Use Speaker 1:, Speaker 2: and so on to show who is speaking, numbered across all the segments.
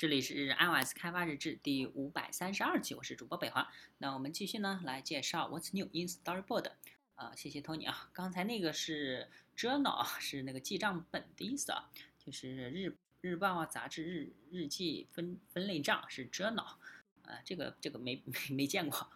Speaker 1: 这里是 iOS 开发日志第五百三十二期，我是主播北华。那我们继续呢，来介绍 What's New in Storyboard。啊，谢谢 Tony 啊，刚才那个是 Journal，是那个记账本的意思啊，就是日日报啊、杂志、日日记分分类账是 Journal。啊，这个这个没没 没见过。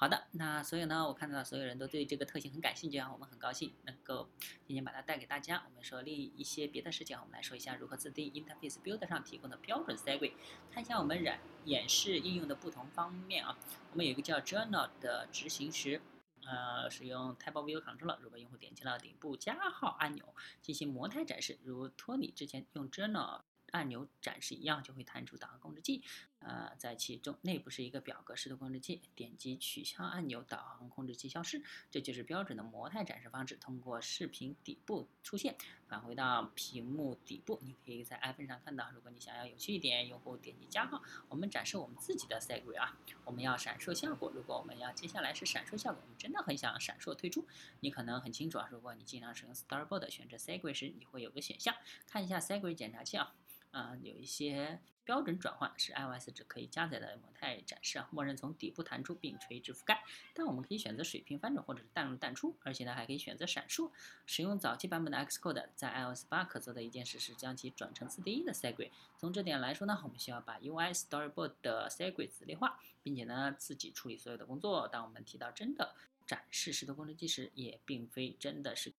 Speaker 1: 好的，那所以呢，我看到所有人都对这个特性很感兴趣啊，我们很高兴能够今天把它带给大家。我们说另一些别的事情，我们来说一下如何自定义 Interface Builder 上提供的标准 segue。看一下我们染演示应用的不同方面啊。我们有一个叫 Journal 的执行时，呃，使用 Tab View control 如果用户点击了顶部加号按钮进行模态展示，如托尼之前用 Journal。按钮展示一样就会弹出导航控制器，呃，在其中内部是一个表格式的控制器，点击取消按钮，导航控制器消失，这就是标准的模态展示方式。通过视频底部出现，返回到屏幕底部，你可以在 iPhone 上看到。如果你想要有趣一点，用户点击加号，我们展示我们自己的 segue 啊，我们要闪烁效果。如果我们要接下来是闪烁效果，我们真的很想闪烁退出，你可能很清楚啊。如果你经常使用 Storyboard 选择 segue 时，你会有个选项，看一下 segue 检查器啊。啊，有一些标准转换是 iOS 只可以加载的模态展示啊，默认从底部弹出并垂直覆盖。但我们可以选择水平翻转或者是淡入淡出，而且呢还可以选择闪烁。使用早期版本的 Xcode，在 iOS 八可做的一件事是将其转成自定义的 segue。从这点来说呢，我们需要把 UI Storyboard 的 segue 子类化，并且呢自己处理所有的工作。当我们提到真的展示时的工程机时，也并非真的是，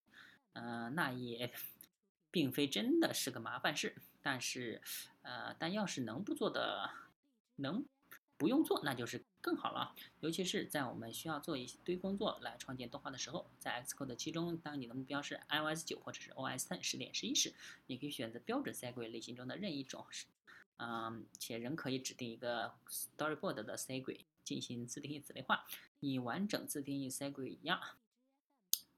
Speaker 1: 呃，那也并非真的是个麻烦事。但是，呃，但要是能不做的，能不用做，那就是更好了。尤其是在我们需要做一堆工作来创建动画的时候，在 Xcode 七中，当你的目标是 iOS 九或者是 OS Ten 十点十一时，你可以选择标准 segue 类型中的任意一种，嗯，且仍可以指定一个 Storyboard 的 segue 进行自定义子类化，以完整自定义 segue 一样。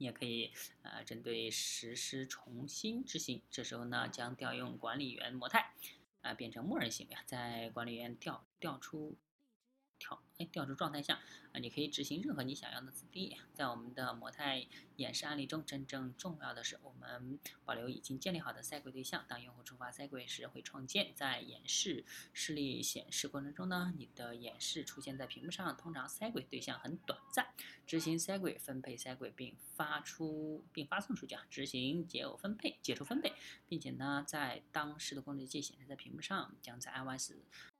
Speaker 1: 也可以，呃，针对实施重新执行，这时候呢，将调用管理员模态，啊，变成默认行为，在管理员调调出。调哎，调出状态下啊，你可以执行任何你想要的自定义。在我们的模态演示案例中，真正重要的是我们保留已经建立好的赛轨对象。当用户触发赛轨时，会创建。在演示示例显示过程中呢，你的演示出现在屏幕上。通常赛轨对象很短暂。执行赛轨分配赛轨并发出并发送数据啊，执行解耦分配解除分配，并且呢，在当时的控制器显示在屏幕上，将在 iOS。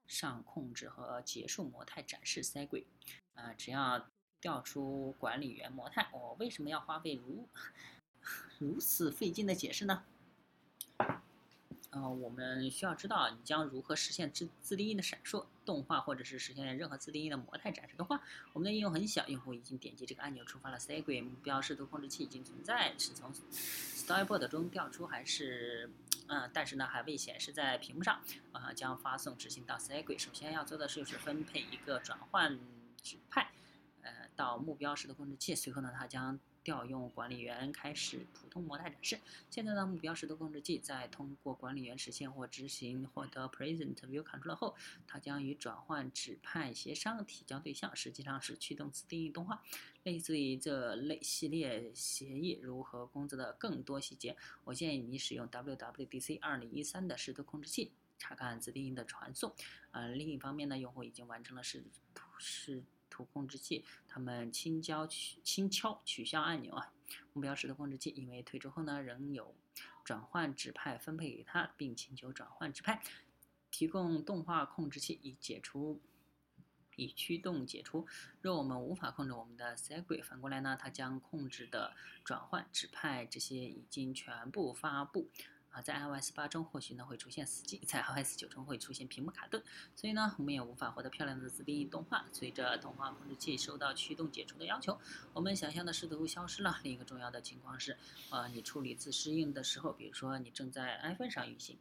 Speaker 1: 上控制和结束模态展示 segue，啊，只要调出管理员模态，我为什么要花费如 如此费劲的解释呢？嗯，我们需要知道你将如何实现自自定义的闪烁动画，或者是实现任何自定义的模态展示的话，我们的应用很小，用户已经点击这个按钮触发了 segue，目标视图控制器已经存在，是从 Storyboard 中调出还是？嗯，但是呢，还未显示在屏幕上。啊，将发送执行到 segue。首先要做的就是分配一个转换指派，呃，到目标时的控制器。随后呢，它将调用管理员开始普通模态展示。现在呢，目标时的控制器在通过管理员实现或执行获得 present view control 后，它将与转换指派协商提交对象，实际上是驱动自定义动画。类似于这类系列协议如何工作的更多细节，我建议你使用 WWDC 2013的视图控制器查看自定义的传送。呃，另一方面呢，用户已经完成了视图视图控制器，他们轻敲取轻敲取消按钮啊。目标时的控制器因为退出后呢，仍有转换指派分配给他，并请求转换指派，提供动画控制器以解除。以驱动解除。若我们无法控制我们的 segue，反过来呢，它将控制的转换指派这些已经全部发布。啊，在 iOS 八中或许呢会出现死机，在 iOS 九中会出现屏幕卡顿，所以呢我们也无法获得漂亮的自定义动画。随着动画控制器受到驱动解除的要求，我们想象的视图消失了。另一个重要的情况是，呃，你处理自适应的时候，比如说你正在 iPhone 上运行。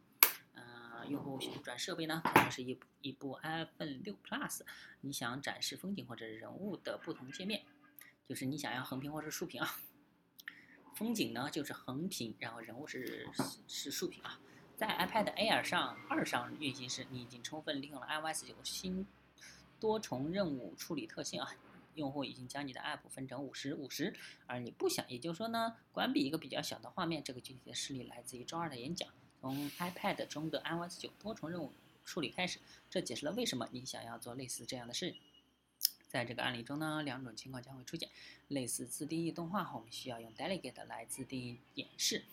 Speaker 1: 用户旋转设备呢，可能是一一部 iPhone 六 Plus。你想展示风景或者人物的不同界面，就是你想要横屏或者竖屏啊。风景呢就是横屏，然后人物是是竖屏啊。在 iPad Air 上二上运行时，你已经充分利用了 iOS 九新多重任务处理特性啊。用户已经将你的 App 分成五十五十，而你不想，也就是说呢，关闭一个比较小的画面。这个具体的事例来自于周二的演讲。从 iPad 中的 iOS 九多重任务处理开始。这解释了为什么你想要做类似这样的事。在这个案例中呢，两种情况将会出现。类似自定义动画后，我们需要用 delegate 来自定义演示。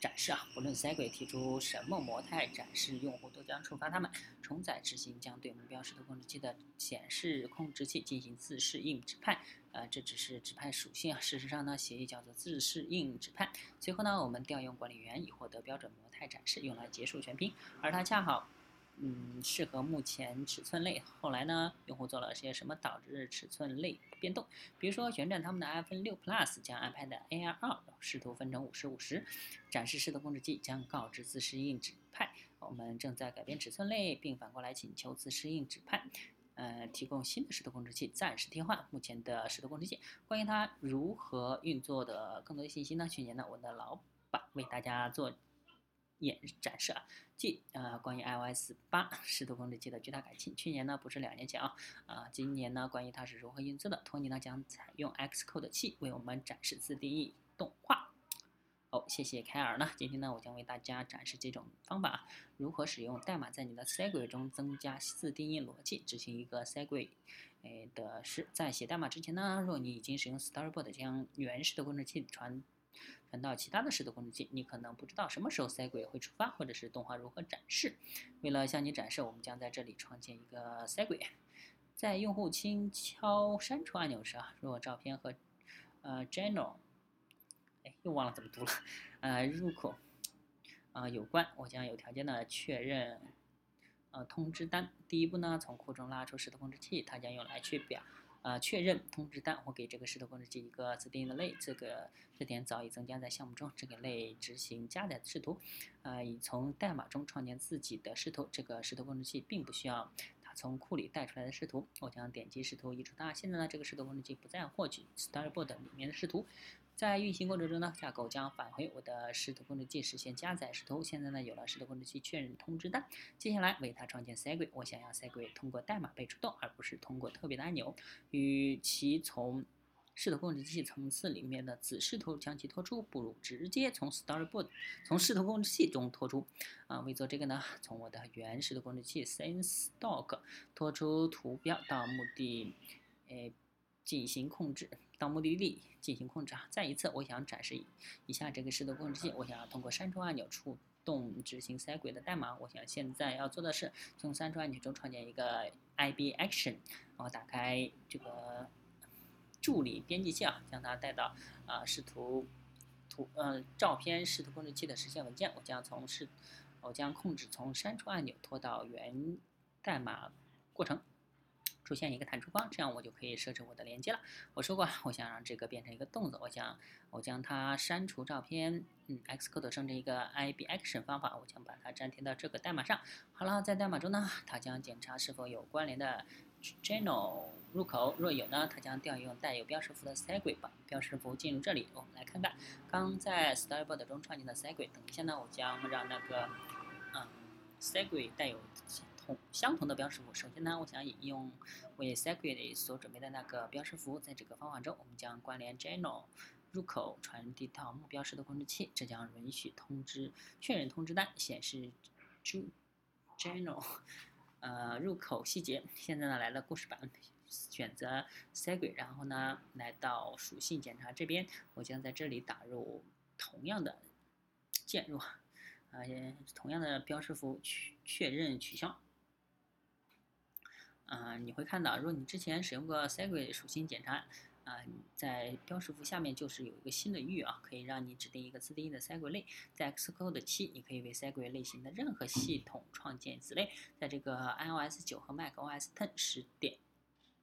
Speaker 1: 展示啊，不论 Segway 提出什么模态展示，用户都将触发它们。重载执行将对目标视图控制器的显示控制器进行自适应指派。呃，这只是指派属性啊。事实上呢，协议叫做自适应指派。随后呢，我们调用管理员以获得标准模态展示，用来结束全屏。而它恰好。嗯，适合目前尺寸类。后来呢，用户做了些什么导致尺寸类变动？比如说旋转他们的 iPhone 6 Plus，将 iPad Air 2视图分成五十五十，展示视图控制器将告知自适应指派。我们正在改变尺寸类，并反过来请求自适应指派。呃，提供新的视图控制器暂时替换目前的视图控制器。关于它如何运作的更多的信息呢？去年呢，我的老板为大家做。演展示啊，即呃关于 iOS 八视图控制器的巨大改进。去年呢不是两年前啊，啊今年呢关于它是如何运作的，托尼呢将采用 Xcode 七为我们展示自定义动画。哦，谢谢凯尔呢，今天呢我将为大家展示这种方法，如何使用代码在你的 Segway 中增加自定义逻辑，执行一个 Segway 诶的是在写代码之前呢，若你已经使用 Storyboard 将原始的控制器传。传到其他的视图控制器，你可能不知道什么时候塞轨会触发，或者是动画如何展示。为了向你展示，我们将在这里创建一个塞轨。在用户轻敲删除按钮时啊，如果照片和呃 General，哎，又忘了怎么读了，呃入口啊有关，我将有条件的确认呃通知单。第一步呢，从库中拉出视图控制器，它将用来去表。啊，确认通知单我给这个视图控制器一个自定义的类，这个这点早已增加在项目中。这个类执行加载视图，啊，已从代码中创建自己的视图。这个视图控制器并不需要它从库里带出来的视图。我将点击视图移除它。现在呢，这个视图控制器不再获取 Starboard 里面的视图。在运行过程中呢，架构将返回我的视图控制器实现加载视图。现在呢，有了视图控制器确认通知单。接下来为它创建 Segway。我想要 Segway 通过代码被触动，而不是通过特别的按钮。与其从视图控制器层次里面的子视图将其拖出，不如直接从 Storyboard 从视图控制器中拖出。啊，为做这个呢，从我的原视图控制器 SceneStock 拖出图标到目的，诶。进行控制到目的地进行控制啊！再一次，我想展示一下这个视图控制器。我想要通过删除按钮触动执行 Segway 的代码。我想现在要做的是从删除按钮中创建一个 IB Action，然后打开这个助理编辑器啊，将它带到啊视图图嗯照片视图控制器的实现文件。我将从视我将控制从删除按钮拖到原代码过程。出现一个弹出框，这样我就可以设置我的连接了。我说过，我想让这个变成一个动作，我想我将它删除照片，嗯，Xcode 生成一个 IB Action 方法，我将把它粘贴到这个代码上。好了，在代码中呢，它将检查是否有关联的 Channel 入口，若有呢，它将调用带有标识符的 Segway 把标识符进入这里。我们来看看刚在 Storyboard 中创建的 Segway。等一下呢，我将让那个嗯 Segway 带有。相同的标识符。首先呢，我想引用为 Segway 所准备的那个标识符。在这个方法中，我们将关联 General 入口传递到目标视图控制器，这将允许通知确认通知单显示 General 呃入口细节。现在呢，来了故事版，选择 Segway，然后呢，来到属性检查这边，我将在这里打入同样的键入啊，同样的标识符确确认取消。啊，你会看到，如果你之前使用过 Segway 属性检查，啊，在标识符下面就是有一个新的域啊，可以让你指定一个自定义的 Segway 类。在 Xcode 七，你可以为 Segway 类型的任何系统创建子类。在这个 iOS 九和 macOS ten 十点。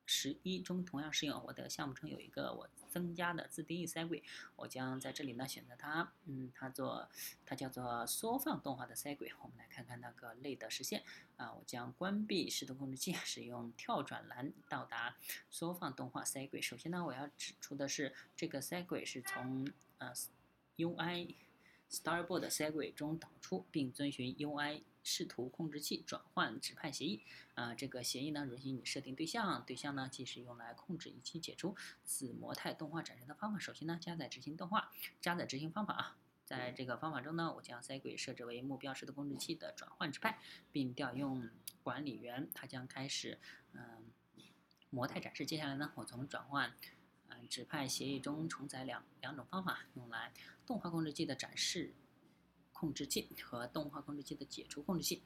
Speaker 1: 十一中同样适用。我的项目中有一个我增加的自定义塞轨我将在这里呢选择它，嗯，它做它叫做缩放动画的塞轨。我们来看看那个类的实现啊，我将关闭视图控制器，使用跳转栏到达缩放动画塞轨。首先呢，我要指出的是，这个塞轨是从呃 UI Storyboard segue 中导出，并遵循 UI。视图控制器转换指派协议啊，这个协议呢允许你设定对象，对象呢即是用来控制以及解除子模态动画展示的方法。首先呢，加载执行动画，加载执行方法啊，在这个方法中呢，我将 Segwit 设置为目标式的控制器的转换指派，并调用管理员，它将开始嗯模态展示。接下来呢，我从转换嗯指派协议中重载两两种方法，用来动画控制器的展示控制器和动画控制器的解除控制器。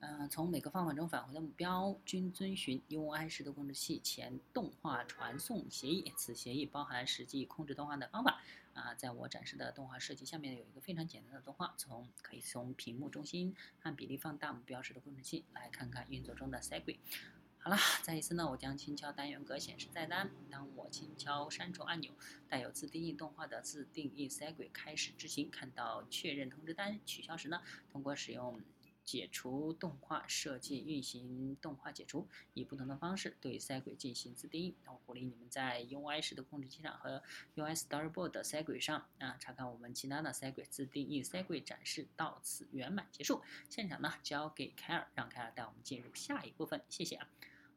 Speaker 1: 嗯，从每个方法中返回的目标均遵循 UI 式的控制器前动画传送协议。此协议包含实际控制动画的方法。啊，在我展示的动画设计下面有一个非常简单的动画，从可以从屏幕中心按比例放大目标式的控制器，来看看运作中的 Segwit。好了，再一次呢，我将轻敲单元格显示菜单。当我轻敲删除按钮，带有自定义动画的自定义 segue 开始执行。看到确认通知单取消时呢，通过使用。解除动画设计运行动画解除，以不同的方式对赛轨进行自定义。那我鼓励你们在 UI 式的控制器上和 UI Storyboard 的赛轨上啊，查看我们其他的赛轨自定义赛轨展示。到此圆满结束。现场呢交给凯尔，让凯尔带我们进入下一部分。谢谢啊。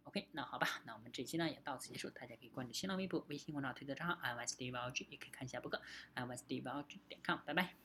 Speaker 1: OK，那好吧，那我们这期呢也到此结束。大家可以关注新浪微博、微信公众号、推特账号 i m s d v l g 也可以看一下博客 i m s d v l g 点 com。拜拜。